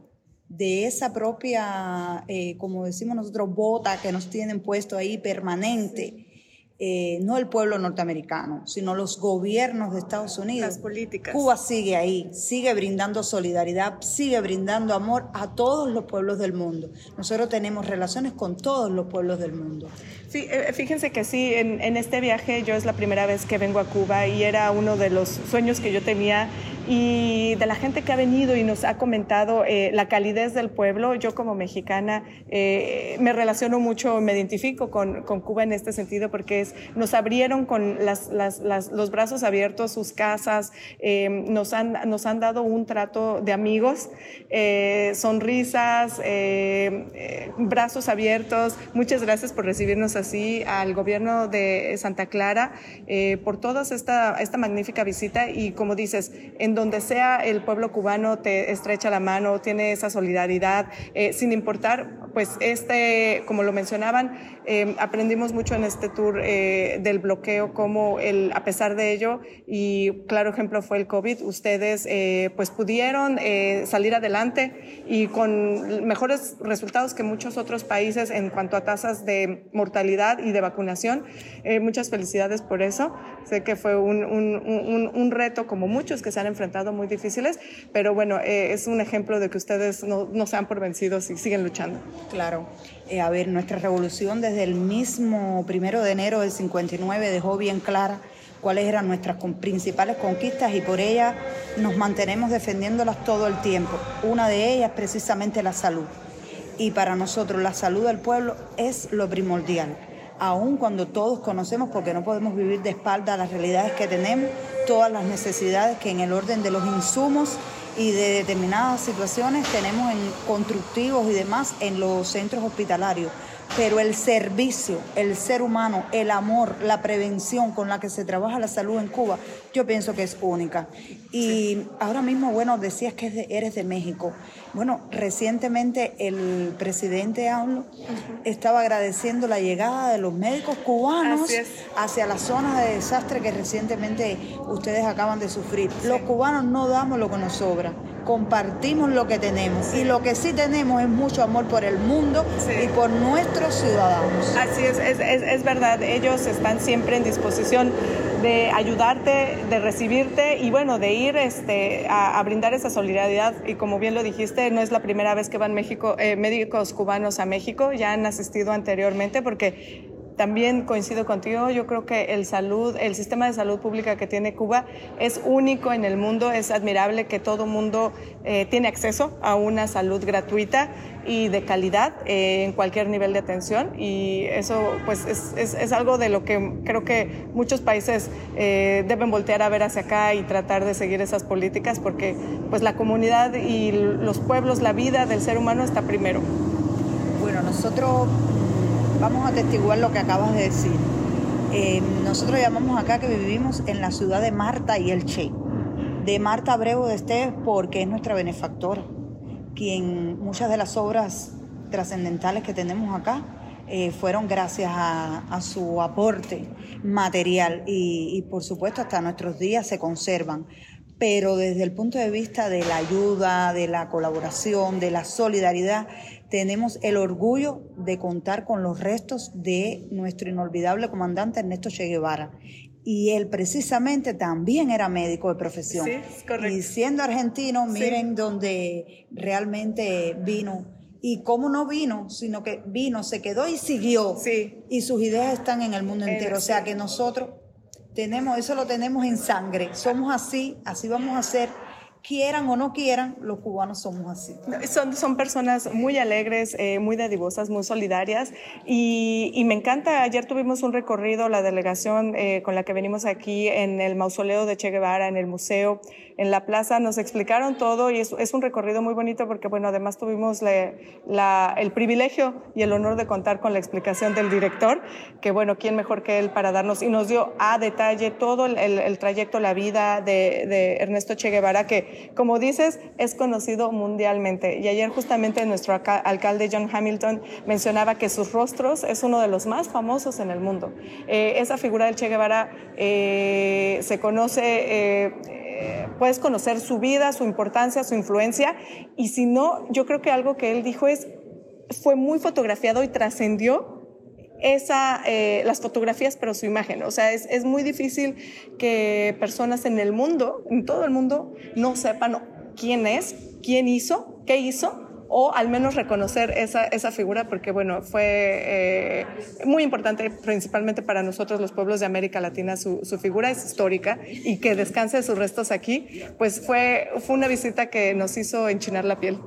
de esa propia, eh, como decimos nosotros, bota que nos tienen puesto ahí permanente, eh, no el pueblo norteamericano, sino los gobiernos de Estados Unidos. Las políticas. Cuba sigue ahí, sigue brindando solidaridad, sigue brindando amor a todos los pueblos del mundo. Nosotros tenemos relaciones con todos los pueblos del mundo. Sí, eh, fíjense que sí, en, en este viaje yo es la primera vez que vengo a Cuba y era uno de los sueños que yo tenía y de la gente que ha venido y nos ha comentado eh, la calidez del pueblo. Yo como mexicana eh, me relaciono mucho, me identifico con, con, Cuba en este sentido porque nos abrieron con los brazos abiertos sus casas, eh, nos, han, nos han dado un trato de amigos, eh, sonrisas, eh, brazos abiertos. Muchas gracias por recibirnos así al gobierno de Santa Clara, por toda esta, esta magnífica visita y como dices, en donde sea el pueblo cubano te estrecha la mano, tiene esa solidaridad, eh, sin importar, pues este, como lo mencionaban, eh, aprendimos mucho en este tour eh, del bloqueo, como el, a pesar de ello, y claro ejemplo fue el COVID, ustedes pues pudieron salir adelante y con mejores resultados que muchos otros países en cuanto a tasas de mortalidad y de vacunación. muchas felicidades por eso. Sé que fue un, un, un, un reto como muchos que se han enfrentado muy difíciles, pero bueno, eh, es un ejemplo de que ustedes no, no se han por vencidos y siguen luchando. Claro. Eh, a ver, nuestra revolución desde el mismo primero de enero del 59 dejó bien clara cuáles eran nuestras principales conquistas y por ellas nos mantenemos defendiéndolas todo el tiempo. Una de ellas precisamente la salud. Y para nosotros la salud del pueblo es lo primordial aun cuando todos conocemos, porque no podemos vivir de espalda las realidades que tenemos, todas las necesidades que en el orden de los insumos y de determinadas situaciones tenemos en constructivos y demás en los centros hospitalarios pero el servicio, el ser humano, el amor, la prevención con la que se trabaja la salud en Cuba, yo pienso que es única. Y ahora mismo, bueno, decías que eres de México. Bueno, recientemente el presidente AMLO estaba agradeciendo la llegada de los médicos cubanos hacia la zona de desastre que recientemente ustedes acaban de sufrir. Los cubanos no damos lo que nos sobra compartimos lo que tenemos. Y lo que sí tenemos es mucho amor por el mundo y por nuestros ciudadanos. Así es, es, es, verdad, ellos están siempre en disposición de ayudarte, de recibirte y bueno, de ir este, a, brindar esa solidaridad. Y como bien lo dijiste, no es la primera vez que van México, eh, médicos cubanos a México, ya han asistido anteriormente porque también coincido contigo, yo creo que el salud, el sistema de salud pública que tiene Cuba es único en el mundo, es admirable que todo mundo eh, tiene acceso a una salud gratuita y de calidad eh, en cualquier nivel de atención y eso pues es, es, algo de lo que creo que muchos países eh, deben voltear a ver hacia acá y tratar de seguir esas políticas porque pues la comunidad y los pueblos, la vida del ser humano está primero. Bueno, nosotros vamos a testiguar lo que acabas de decir. Eh, nosotros llamamos acá que vivimos en la ciudad de Marta y el Che. De Marta Abreu de Esteves porque es nuestra benefactora, quien muchas de las obras trascendentales que tenemos acá eh, fueron gracias a, su aporte material y por supuesto hasta nuestros días se conservan pero desde el punto de vista de la ayuda, de la colaboración, de la solidaridad, tenemos el orgullo de contar con los restos de nuestro inolvidable comandante Ernesto Che Guevara. Y él precisamente también era médico de profesión. Sí, correcto. Y siendo argentino, miren donde realmente vino. Y cómo no vino, sino que vino, se quedó y siguió. Sí. Y sus ideas están en el mundo entero. O sea que nosotros tenemos, eso lo tenemos en sangre. Somos así, así vamos a ser quieran o no quieran, los cubanos somos así. Son, son personas muy alegres, eh, muy dadivosas, muy solidarias y, y, me encanta, ayer tuvimos un recorrido, la delegación eh, con la que venimos aquí en el mausoleo de Che Guevara, en el museo, en la plaza, nos explicaron todo y es, es un recorrido muy bonito porque, bueno, además tuvimos la, la, el privilegio y el honor de contar con la explicación del director, que, bueno, ¿quién mejor que él para darnos? Y nos dio a detalle todo el, el, el trayecto, la vida de, de Ernesto Che Guevara, que como dices, es conocido mundialmente. Y ayer justamente nuestro alcalde John Hamilton mencionaba que sus rostros es uno de los más famosos en el mundo. Eh, esa figura del Che Guevara eh, se conoce... Eh, puedes conocer su vida, su importancia, su influencia, y si no, yo creo que algo que él dijo es, fue muy fotografiado y trascendió esa, eh, las fotografías, pero su imagen. O sea, es, es, muy difícil que personas en el mundo, en todo el mundo, no sepan quién es, quién hizo, qué hizo, o al menos reconocer esa, esa figura, porque bueno, fue eh, muy importante, principalmente para nosotros los pueblos de América Latina, su, su, figura es histórica y que descanse sus restos aquí, pues fue, fue una visita que nos hizo enchinar la piel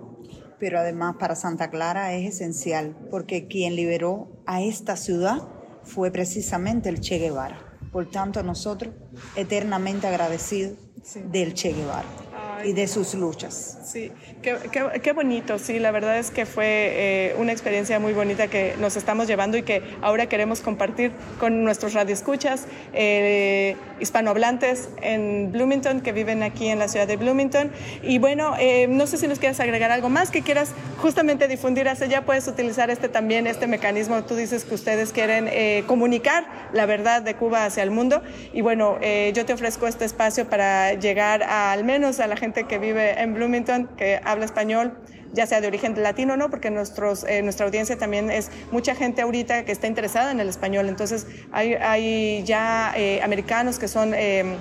pero además para Santa Clara es esencial, porque quien liberó a esta ciudad fue precisamente el Che Guevara. Por tanto, nosotros eternamente agradecidos sí. del Che Guevara y de sus luchas. Sí, qué, qué, qué, bonito, sí, la verdad es que fue eh, una experiencia muy bonita que nos estamos llevando y que ahora queremos compartir con nuestros radioescuchas eh, hispanohablantes en Bloomington, que viven aquí en la ciudad de Bloomington. Y bueno, eh, no sé si nos quieres agregar algo más que quieras justamente difundir hacia allá, puedes utilizar este también, este mecanismo, tú dices que ustedes quieren eh, comunicar la verdad de Cuba hacia el mundo y bueno, yo te ofrezco este espacio para llegar a, al menos a la gente que vive en Bloomington, que habla español, ya sea de origen latino o no, porque nuestros, eh, nuestra audiencia también es mucha gente ahorita que está interesada en el español. Entonces, hay, hay ya eh, americanos que son... Eh,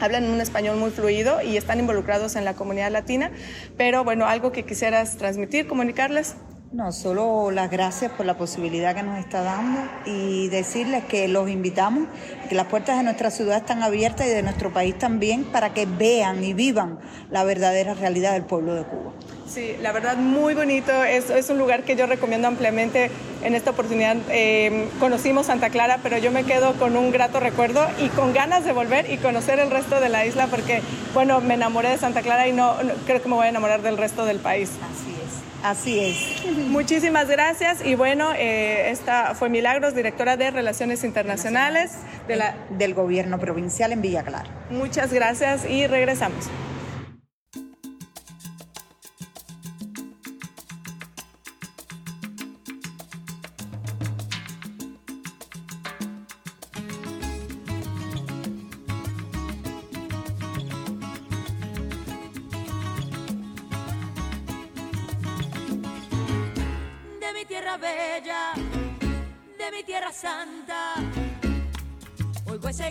hablan un español muy fluido y están involucrados en la comunidad latina, pero bueno, algo que quisieras transmitir, comunicarles. No, solo las gracias por la posibilidad que nos está dando y decirles que los invitamos, que las puertas de nuestra ciudad están abiertas y de nuestro país también para que vean y vivan la verdadera realidad del pueblo de Cuba. Sí, la verdad muy bonito, es, es un lugar que yo recomiendo ampliamente. En esta oportunidad eh, conocimos Santa Clara, pero yo me quedo con un grato recuerdo y con ganas de volver y conocer el resto de la isla porque, bueno, me enamoré de Santa Clara y no, no creo que me voy a enamorar del resto del país. Así es. Así es. Muchísimas gracias. Y bueno, eh, esta fue Milagros, directora de Relaciones Internacionales de la... del Gobierno Provincial en Villa Clara. Muchas gracias y regresamos. Ese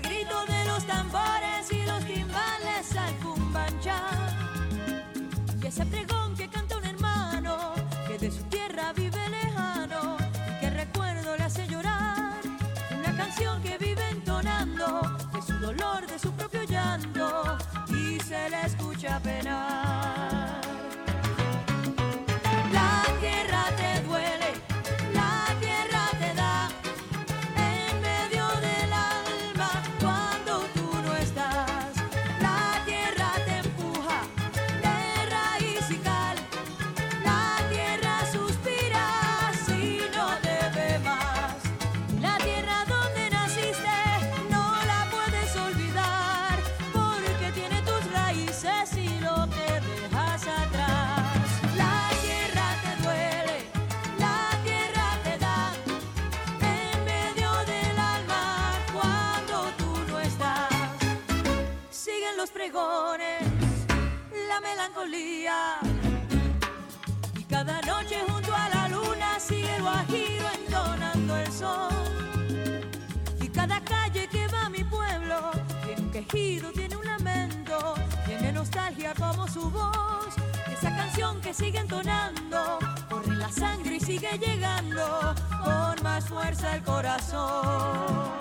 tiene un lamento, tiene nostalgia como su voz. Esa canción que sigue entonando, corre la sangre y sigue llegando con más fuerza el corazón.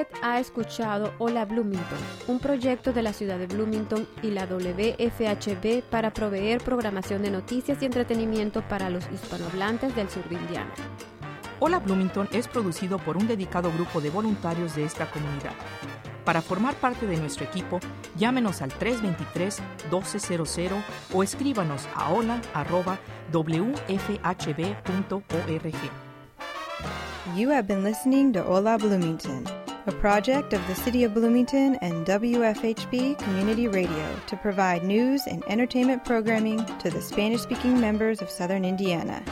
Usted ha escuchado Hola Bloomington, un proyecto de la ciudad de Bloomington y la WFHB para proveer programación de noticias y entretenimiento para los hispanohablantes del sur de Indiana. Hola Bloomington es producido por un dedicado grupo de voluntarios de esta comunidad. Para formar parte de nuestro equipo, llámenos al 323-1200 o escríbanos a hola.wfhb.org. You have been listening to Hola Bloomington, a project of the City of Bloomington and WFHB Community Radio to provide news and entertainment programming to the Spanish speaking members of Southern Indiana.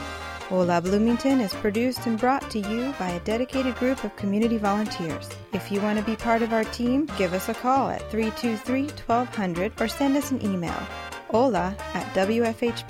Hola Bloomington is produced and brought to you by a dedicated group of community volunteers. If you want to be part of our team, give us a call at 323 1200 or send us an email hola at wfhb.org.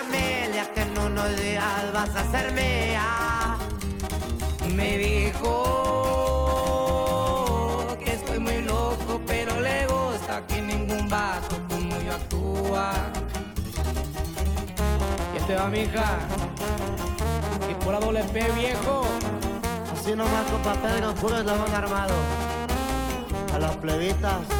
tu familia, que en unos días vas a ser mía. Me dijo que estoy muy loco, pero le gusta que ningún vato como yo actúa. ¿Qué te va, mija? Y por la doble P, viejo. Así nomás, compa Pedro, puro eslabón armado. A las plebitas.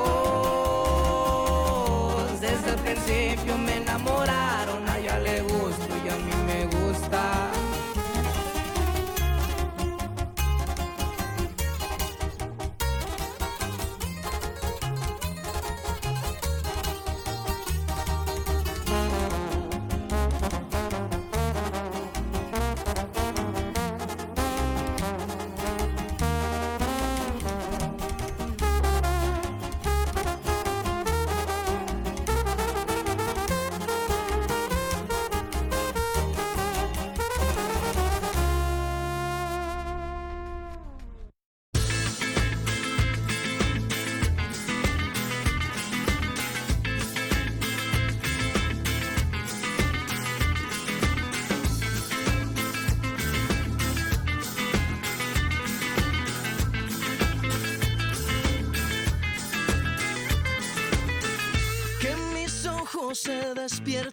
me